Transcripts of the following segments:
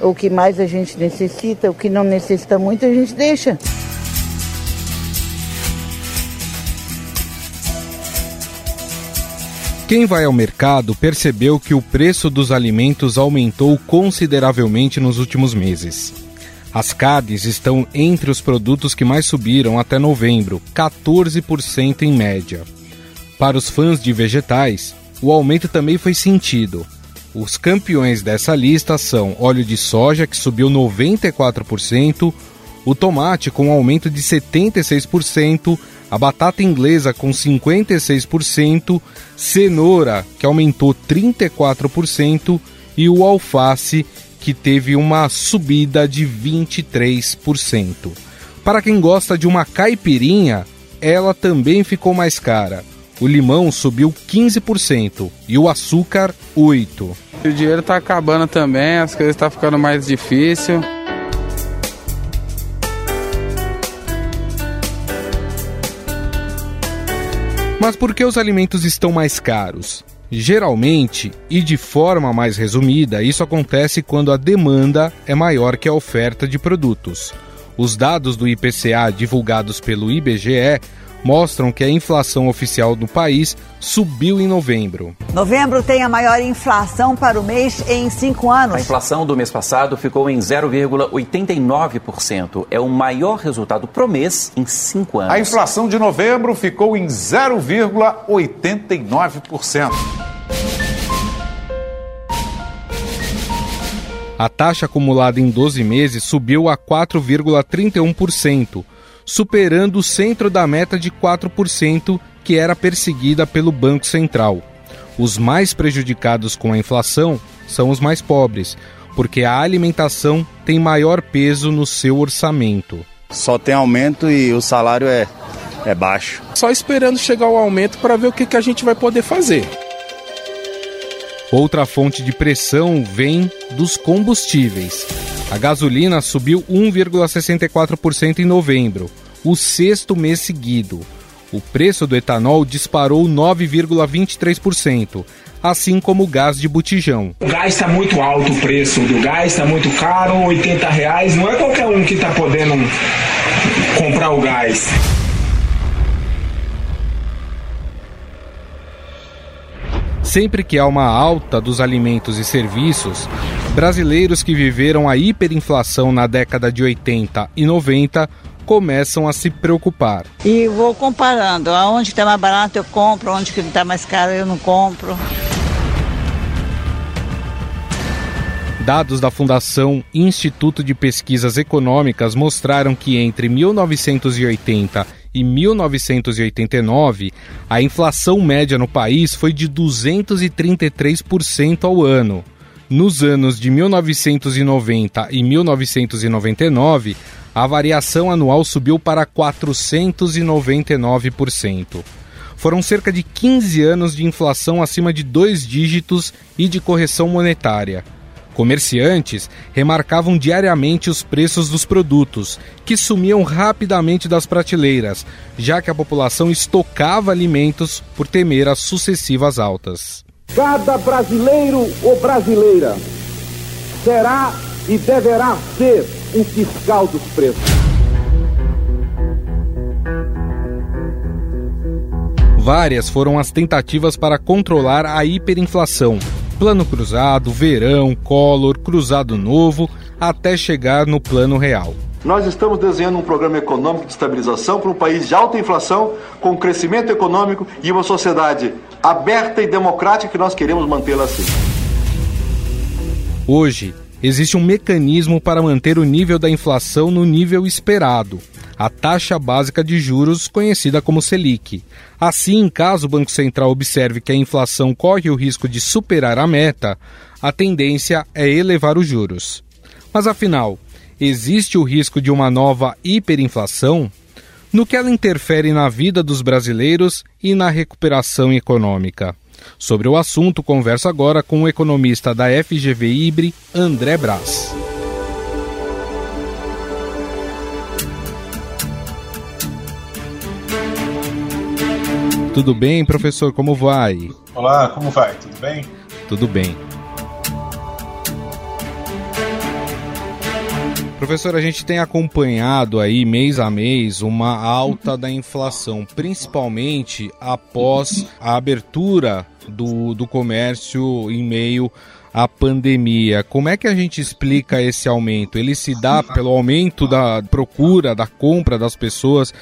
O que mais a gente necessita, o que não necessita muito, a gente deixa. Quem vai ao mercado percebeu que o preço dos alimentos aumentou consideravelmente nos últimos meses. As carnes estão entre os produtos que mais subiram até novembro, 14% em média. Para os fãs de vegetais, o aumento também foi sentido. Os campeões dessa lista são óleo de soja, que subiu 94%, o tomate com um aumento de 76%, a batata inglesa com 56%, cenoura, que aumentou 34%, e o alface, que teve uma subida de 23%. Para quem gosta de uma caipirinha, ela também ficou mais cara. O limão subiu 15% e o açúcar 8%. O dinheiro está acabando também, as coisas estão tá ficando mais difícil. Mas por que os alimentos estão mais caros? Geralmente, e de forma mais resumida, isso acontece quando a demanda é maior que a oferta de produtos. Os dados do IPCA divulgados pelo IBGE mostram que a inflação oficial do país subiu em novembro. Novembro tem a maior inflação para o mês em cinco anos. A inflação do mês passado ficou em 0,89%. É o maior resultado pro mês em cinco anos. A inflação de novembro ficou em 0,89%. A taxa acumulada em 12 meses subiu a 4,31%, superando o centro da meta de 4% que era perseguida pelo Banco Central. Os mais prejudicados com a inflação são os mais pobres, porque a alimentação tem maior peso no seu orçamento. Só tem aumento e o salário é, é baixo. Só esperando chegar o aumento para ver o que, que a gente vai poder fazer. Outra fonte de pressão vem dos combustíveis. A gasolina subiu 1,64% em novembro, o sexto mês seguido. O preço do etanol disparou 9,23%, assim como o gás de botijão. O gás está muito alto, o preço do gás está muito caro, 80 reais. Não é qualquer um que está podendo comprar o gás. Sempre que há uma alta dos alimentos e serviços, brasileiros que viveram a hiperinflação na década de 80 e 90 começam a se preocupar. E vou comparando, aonde está mais barato eu compro, onde está mais caro eu não compro. Dados da Fundação Instituto de Pesquisas Econômicas mostraram que entre 1980 e 1989, a inflação média no país foi de 233% ao ano. Nos anos de 1990 e 1999, a variação anual subiu para 499%. Foram cerca de 15 anos de inflação acima de dois dígitos e de correção monetária. Comerciantes remarcavam diariamente os preços dos produtos, que sumiam rapidamente das prateleiras, já que a população estocava alimentos por temer as sucessivas altas. Cada brasileiro ou brasileira será e deverá ser um fiscal dos preços. Várias foram as tentativas para controlar a hiperinflação, Plano Cruzado, Verão, Collor, Cruzado Novo, até chegar no Plano Real. Nós estamos desenhando um programa econômico de estabilização para um país de alta inflação, com crescimento econômico e uma sociedade aberta e democrática que nós queremos mantê-la assim. Hoje, existe um mecanismo para manter o nível da inflação no nível esperado, a taxa básica de juros, conhecida como Selic. Assim, caso o Banco Central observe que a inflação corre o risco de superar a meta, a tendência é elevar os juros. Mas afinal, existe o risco de uma nova hiperinflação? No que ela interfere na vida dos brasileiros e na recuperação econômica? Sobre o assunto, converso agora com o economista da FGV Ibre, André Braz. Tudo bem, professor? Como vai? Olá, como vai? Tudo bem? Tudo bem. Professor, a gente tem acompanhado aí mês a mês uma alta da inflação, principalmente após a abertura do, do comércio em meio à pandemia. Como é que a gente explica esse aumento? Ele se dá pelo aumento da procura, da compra das pessoas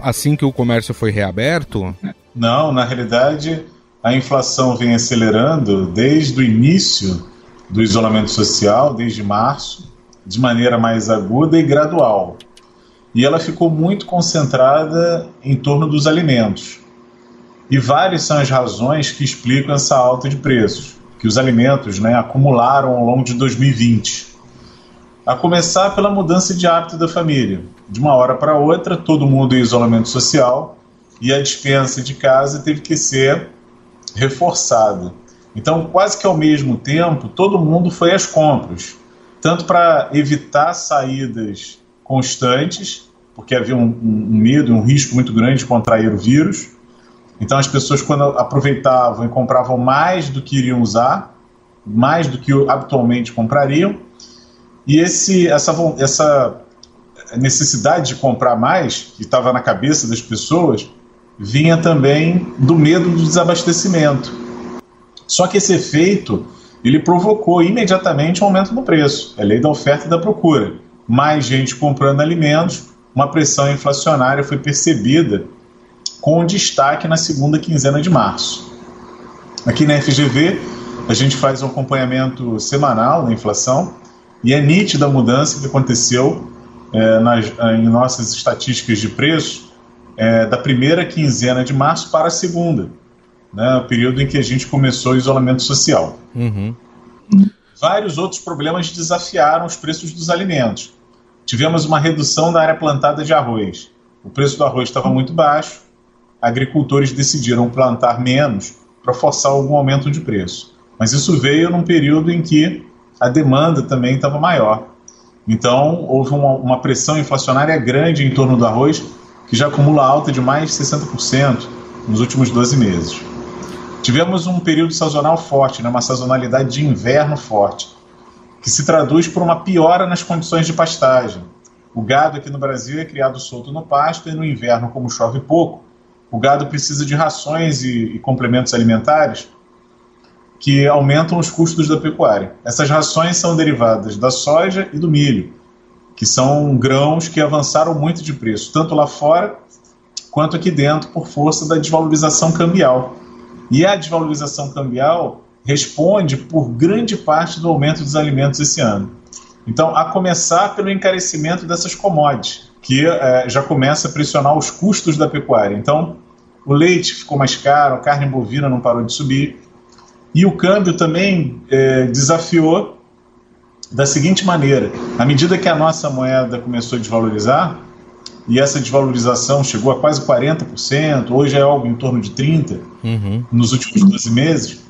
assim que o comércio foi reaberto? Não, na realidade a inflação vem acelerando desde o início do isolamento social, desde março de maneira mais aguda e gradual. E ela ficou muito concentrada em torno dos alimentos. E várias são as razões que explicam essa alta de preços, que os alimentos né, acumularam ao longo de 2020. A começar pela mudança de hábito da família. De uma hora para outra, todo mundo em isolamento social e a dispensa de casa teve que ser reforçada. Então, quase que ao mesmo tempo, todo mundo foi às compras tanto para evitar saídas constantes, porque havia um, um, medo, um risco muito grande de contrair o vírus. Então as pessoas, quando aproveitavam e compravam mais do que iriam usar, mais do que habitualmente comprariam, e esse, essa, essa necessidade de comprar mais, que estava na cabeça das pessoas, vinha também do medo do desabastecimento. Só que esse efeito ele provocou imediatamente um aumento no preço. É lei da oferta e da procura. Mais gente comprando alimentos, uma pressão inflacionária foi percebida com destaque na segunda quinzena de março. Aqui na FGV, a gente faz um acompanhamento semanal da inflação e é nítida a mudança que aconteceu é, nas, em nossas estatísticas de preço é, da primeira quinzena de março para a segunda né, o período em que a gente começou o isolamento social. Uhum. Vários outros problemas desafiaram os preços dos alimentos. Tivemos uma redução da área plantada de arroz. O preço do arroz estava muito baixo, agricultores decidiram plantar menos para forçar algum aumento de preço. Mas isso veio num período em que a demanda também estava maior. Então, houve uma, uma pressão inflacionária grande em torno do arroz, que já acumula alta de mais de 60% nos últimos 12 meses. Tivemos um período sazonal forte, né, uma sazonalidade de inverno forte, que se traduz por uma piora nas condições de pastagem. O gado aqui no Brasil é criado solto no pasto e no inverno, como chove pouco, o gado precisa de rações e, e complementos alimentares que aumentam os custos da pecuária. Essas rações são derivadas da soja e do milho, que são grãos que avançaram muito de preço, tanto lá fora quanto aqui dentro, por força da desvalorização cambial. E a desvalorização cambial responde por grande parte do aumento dos alimentos esse ano. Então, a começar pelo encarecimento dessas commodities, que é, já começa a pressionar os custos da pecuária. Então, o leite ficou mais caro, a carne bovina não parou de subir, e o câmbio também é, desafiou da seguinte maneira: à medida que a nossa moeda começou a desvalorizar, e essa desvalorização chegou a quase 40%, hoje é algo em torno de 30% uhum. nos últimos 12 meses,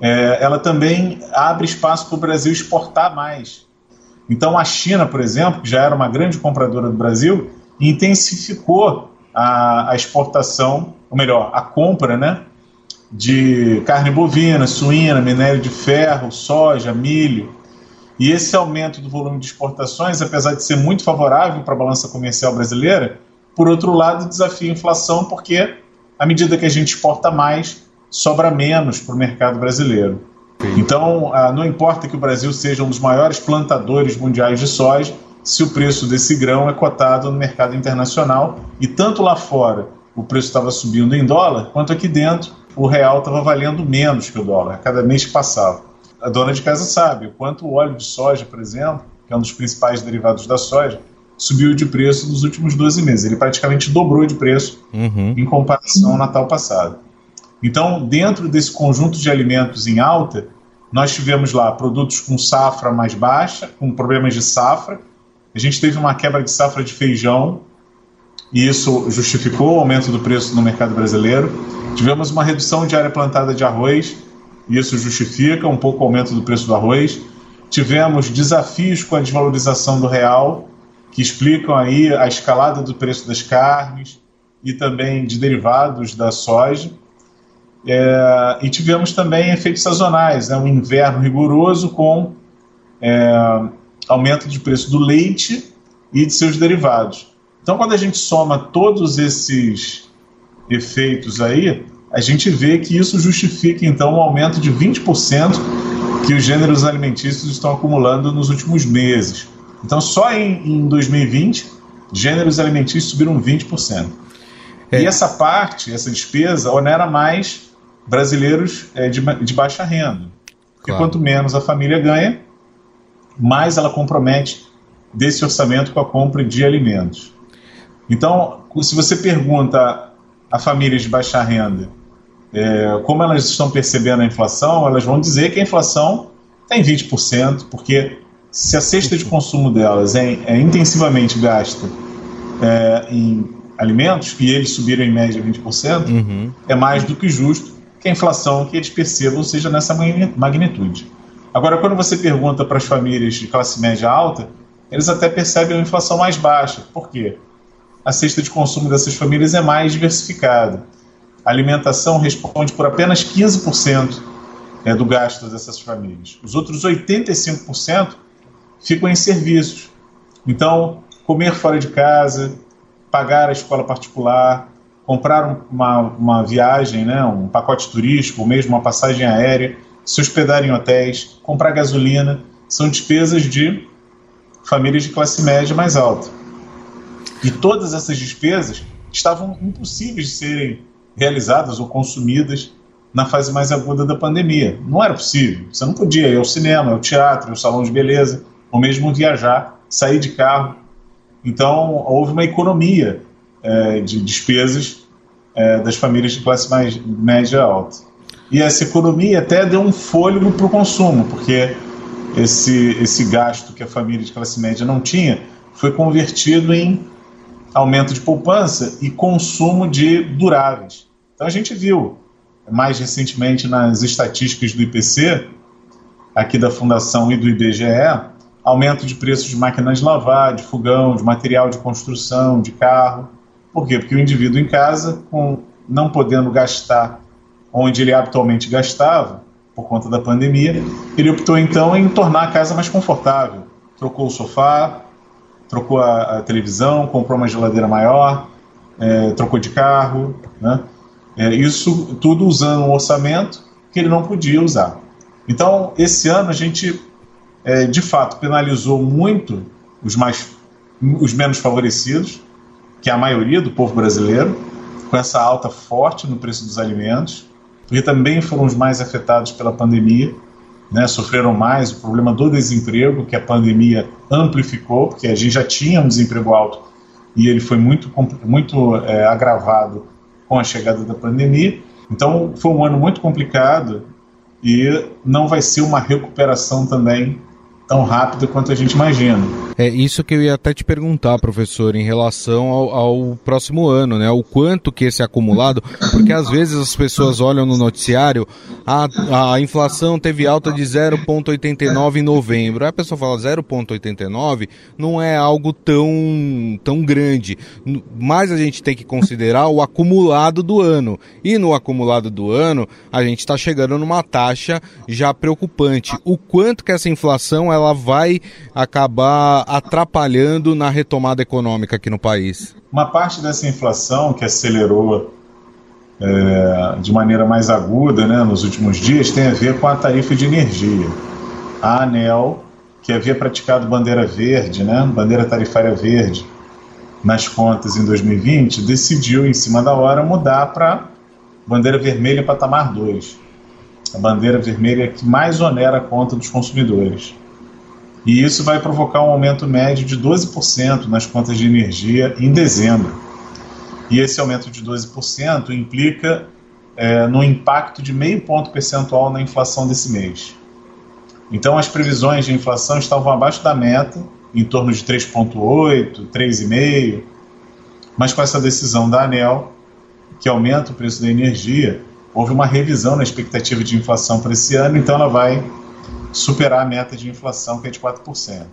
é, ela também abre espaço para o Brasil exportar mais. Então a China, por exemplo, que já era uma grande compradora do Brasil, intensificou a, a exportação, ou melhor, a compra né, de carne bovina, suína, minério de ferro, soja, milho, e esse aumento do volume de exportações, apesar de ser muito favorável para a balança comercial brasileira, por outro lado, desafia a inflação, porque à medida que a gente exporta mais, sobra menos para o mercado brasileiro. Então, ah, não importa que o Brasil seja um dos maiores plantadores mundiais de soja, se o preço desse grão é cotado no mercado internacional e tanto lá fora o preço estava subindo em dólar, quanto aqui dentro o real estava valendo menos que o dólar a cada mês que passava a dona de casa sabe o quanto o óleo de soja, por exemplo, que é um dos principais derivados da soja, subiu de preço nos últimos 12 meses. Ele praticamente dobrou de preço uhum. em comparação ao Natal passado. Então, dentro desse conjunto de alimentos em alta, nós tivemos lá produtos com safra mais baixa, com problemas de safra. A gente teve uma quebra de safra de feijão, e isso justificou o aumento do preço no mercado brasileiro. Tivemos uma redução de área plantada de arroz, isso justifica um pouco o aumento do preço do arroz. Tivemos desafios com a desvalorização do real, que explicam aí a escalada do preço das carnes e também de derivados da soja. É, e tivemos também efeitos sazonais, né? um inverno rigoroso com é, aumento de preço do leite e de seus derivados. Então, quando a gente soma todos esses efeitos aí, a gente vê que isso justifica então um aumento de 20% que os gêneros alimentícios estão acumulando nos últimos meses. Então, só em, em 2020, gêneros alimentícios subiram 20%. É. E essa parte, essa despesa, onera mais brasileiros é, de, de, baixa renda. Claro. E quanto menos a família ganha, mais ela compromete desse orçamento com a compra de alimentos. Então, se você pergunta a famílias de baixa renda é, como elas estão percebendo a inflação, elas vão dizer que a inflação está em 20%, porque se a cesta de consumo delas é, é intensivamente gasta é, em alimentos, e eles subiram em média 20%, uhum. é mais do que justo que a inflação que eles percebam seja nessa magnitude. Agora, quando você pergunta para as famílias de classe média alta, eles até percebem uma inflação mais baixa. Por quê? A cesta de consumo dessas famílias é mais diversificada. A alimentação responde por apenas 15% é, do gasto dessas famílias. Os outros 85% ficam em serviços. Então, comer fora de casa, pagar a escola particular, comprar uma, uma viagem, né, um pacote turístico, ou mesmo uma passagem aérea, se hospedar em hotéis, comprar gasolina, são despesas de famílias de classe média mais alta. E todas essas despesas estavam impossíveis de serem realizadas ou consumidas na fase mais aguda da pandemia. Não era possível. Você não podia ir ao cinema, ao teatro, ao salão de beleza, ou mesmo viajar, sair de carro. Então, houve uma economia é, de despesas é, das famílias de classe mais média alta. E essa economia até deu um fôlego para o consumo, porque esse, esse gasto que a família de classe média não tinha foi convertido em aumento de poupança e consumo de duráveis. Então a gente viu mais recentemente nas estatísticas do IPC, aqui da Fundação e do IBGE, aumento de preços de máquinas de lavar, de fogão, de material de construção, de carro. Por quê? Porque o indivíduo em casa, com, não podendo gastar onde ele habitualmente gastava, por conta da pandemia, ele optou então em tornar a casa mais confortável. Trocou o sofá, trocou a, a televisão, comprou uma geladeira maior, é, trocou de carro, né? É, isso tudo usando um orçamento que ele não podia usar. Então, esse ano a gente, é, de fato, penalizou muito os mais, os menos favorecidos, que é a maioria do povo brasileiro, com essa alta forte no preço dos alimentos porque também foram os mais afetados pela pandemia, né, sofreram mais o problema do desemprego, que a pandemia amplificou, porque a gente já tinha um desemprego alto e ele foi muito, muito é, agravado com a chegada da pandemia. Então, foi um ano muito complicado e não vai ser uma recuperação também tão rápida quanto a gente imagina. É isso que eu ia até te perguntar, professor, em relação ao, ao, próximo ano, né? O quanto que esse acumulado, porque às vezes as pessoas olham no noticiário, a, a inflação teve alta de 0,89 em novembro. Aí a pessoa fala 0,89 não é algo tão, tão grande. Mas a gente tem que considerar o acumulado do ano. E no acumulado do ano, a gente está chegando numa taxa já preocupante. O quanto que essa inflação ela vai acabar atrapalhando na retomada econômica aqui no país? Uma parte dessa inflação que acelerou é, de maneira mais aguda né, nos últimos dias tem a ver com a tarifa de energia. A ANEL, que havia praticado bandeira verde, né, bandeira tarifária verde, nas contas em 2020, decidiu, em cima da hora, mudar para bandeira vermelha patamar 2. A bandeira vermelha que mais onera a conta dos consumidores e isso vai provocar um aumento médio de 12% nas contas de energia em dezembro. E esse aumento de 12% implica é, no impacto de meio ponto percentual na inflação desse mês. Então, as previsões de inflação estavam abaixo da meta, em torno de 3,8%, 3,5%, mas com essa decisão da ANEL, que aumenta o preço da energia, houve uma revisão na expectativa de inflação para esse ano, então ela vai superar a meta de inflação, que é de 4%.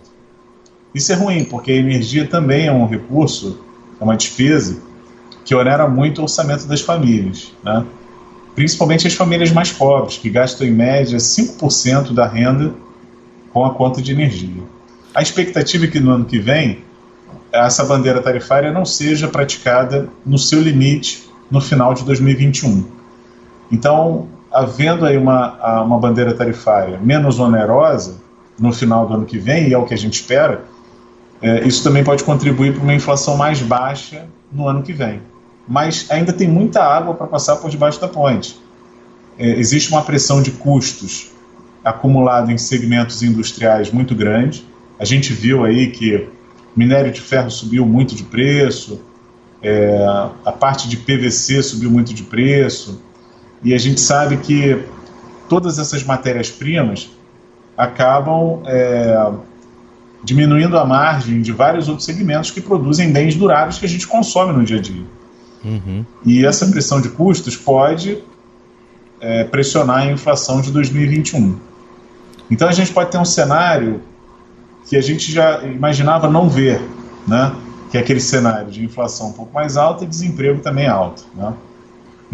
Isso é ruim, porque a energia também é um recurso, é uma despesa que onera muito o orçamento das famílias, né? principalmente as famílias mais pobres, que gastam em média 5% da renda com a conta de energia. A expectativa é que no ano que vem essa bandeira tarifária não seja praticada no seu limite no final de 2021. Então, havendo aí uma, uma bandeira tarifária menos onerosa no final do ano que vem, e é o que a gente espera, é, isso também pode contribuir para uma inflação mais baixa no ano que vem. Mas ainda tem muita água para passar por debaixo da ponte. É, existe uma pressão de custos acumulada em segmentos industriais muito grande. A gente viu aí que minério de ferro subiu muito de preço, é, a parte de PVC subiu muito de preço, e a gente sabe que todas essas matérias-primas acabam é, diminuindo a margem de vários outros segmentos que produzem bens duráveis que a gente consome no dia a dia. Uhum. E essa pressão de custos pode é, pressionar a inflação de 2021. Então a gente pode ter um cenário que a gente já imaginava não ver, né? que é aquele cenário de inflação um pouco mais alta e desemprego também alto. Né?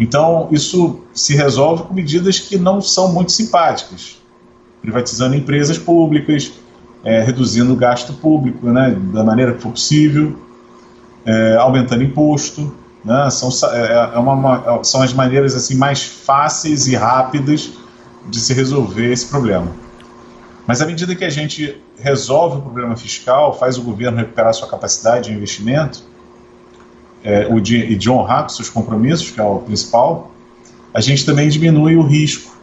Então, isso se resolve com medidas que não são muito simpáticas, privatizando empresas públicas, é, reduzindo o gasto público né, da maneira que for possível, é, aumentando imposto. Né, são, é, é uma, uma, são as maneiras assim mais fáceis e rápidas de se resolver esse problema. Mas à medida que a gente resolve o problema fiscal, faz o governo recuperar sua capacidade de investimento é, o de, e de honrar com seus compromissos, que é o principal, a gente também diminui o risco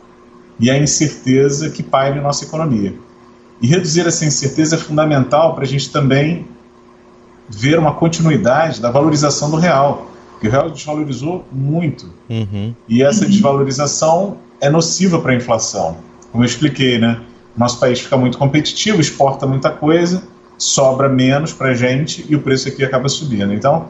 e a incerteza que paira em nossa economia. E reduzir essa incerteza é fundamental para a gente também ver uma continuidade da valorização do real, porque o real desvalorizou muito. Uhum. E essa desvalorização é nociva para a inflação. Como eu expliquei, né? Nosso país fica muito competitivo, exporta muita coisa, sobra menos para a gente e o preço aqui acaba subindo. Então,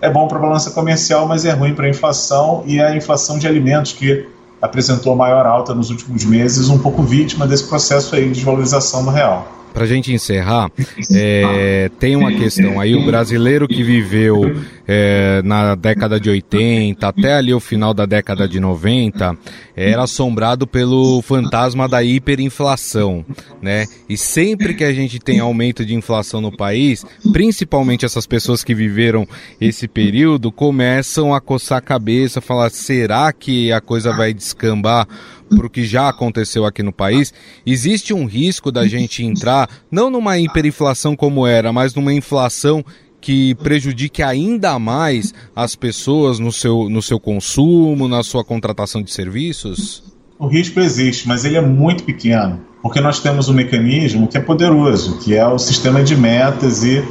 é bom para a balança comercial, mas é ruim para a inflação e a inflação de alimentos que apresentou maior alta nos últimos meses, um pouco vítima desse processo aí de desvalorização do real. Para a gente encerrar, é, tem uma questão aí, o brasileiro que viveu é, na década de 80 até ali o final da década de 90 era assombrado pelo fantasma da hiperinflação, né? E sempre que a gente tem aumento de inflação no país, principalmente essas pessoas que viveram esse período começam a coçar a cabeça, falar será que a coisa vai descambar para o que já aconteceu aqui no país, existe um risco da gente entrar não numa hiperinflação como era, mas numa inflação que prejudique ainda mais as pessoas no seu, no seu consumo, na sua contratação de serviços? O risco existe, mas ele é muito pequeno, porque nós temos um mecanismo que é poderoso, que é o sistema de metas e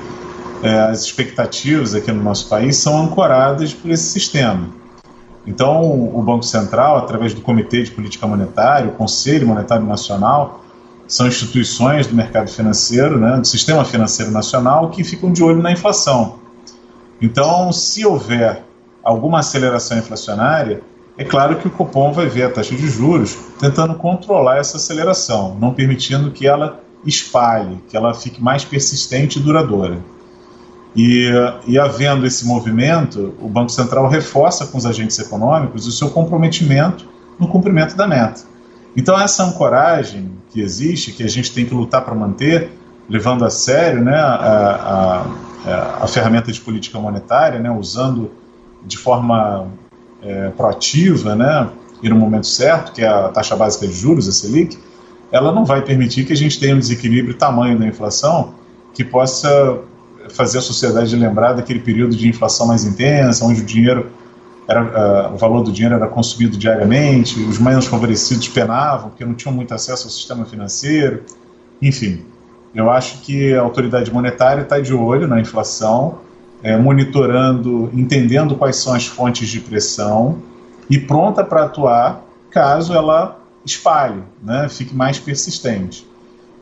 é, as expectativas aqui no nosso país são ancoradas por esse sistema. Então, o Banco Central, através do Comitê de Política Monetária, o Conselho Monetário Nacional, são instituições do mercado financeiro, né, do sistema financeiro nacional, que ficam de olho na inflação. Então, se houver alguma aceleração inflacionária, é claro que o Copom vai ver a taxa de juros tentando controlar essa aceleração, não permitindo que ela espalhe, que ela fique mais persistente e duradoura. E, e havendo esse movimento, o Banco Central reforça com os agentes econômicos o seu comprometimento no cumprimento da meta. Então, essa ancoragem que existe, que a gente tem que lutar para manter, levando a sério né, a, a, a, ferramenta de política monetária, né, usando de forma é, proativa né, e no momento certo, que é a taxa básica de juros, a Selic, ela não vai permitir que a gente tenha um desequilíbrio tamanho da inflação que possa fazer a sociedade lembrar daquele período de inflação mais intensa, onde o dinheiro era, uh, o valor do dinheiro era consumido diariamente, os menos favorecidos penavam porque não tinham muito acesso ao sistema financeiro, enfim. Eu acho que a autoridade monetária está de olho na inflação, é, monitorando, entendendo quais são as fontes de pressão e pronta para atuar caso ela espalhe, né, fique mais persistente.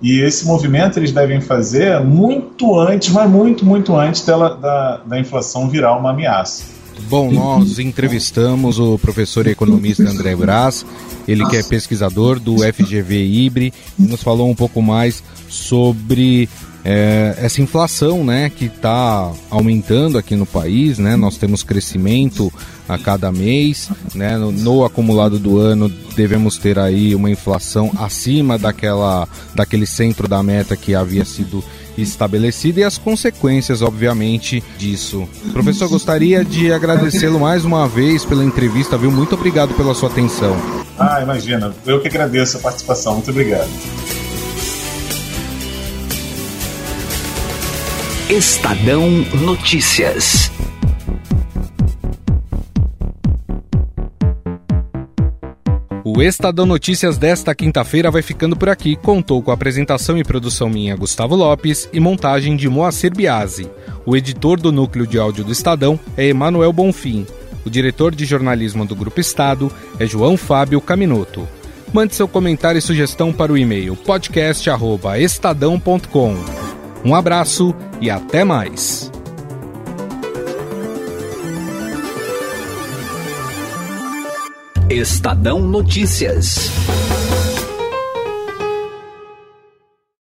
E esse movimento eles devem fazer muito antes, mas muito, muito antes dela, da, da inflação virar uma ameaça. Bom, nós entrevistamos o professor e economista André Braz, ele que é pesquisador do FGV Ibre, e nos falou um pouco mais sobre é, essa inflação, né, que está aumentando aqui no país, né? Nós temos crescimento a cada mês, né? No, no, acumulado do ano devemos ter aí uma inflação acima daquela daquele centro da meta que havia sido estabelecida e as consequências, obviamente, disso. Professor, gostaria de agradecê-lo mais uma vez pela entrevista, viu? Muito obrigado pela sua atenção. Ah, imagina. Eu que agradeço a participação. Muito obrigado. Estadão Notícias. O Estadão Notícias desta quinta-feira vai ficando por aqui. Contou com a apresentação e produção minha, Gustavo Lopes, e montagem de Moacir Biasi. O editor do núcleo de áudio do Estadão é Emanuel Bonfim. O diretor de jornalismo do Grupo Estado é João Fábio Caminoto. Mande seu comentário e sugestão para o e-mail podcast@estadão.com. Um abraço e até mais. Estadão Notícias.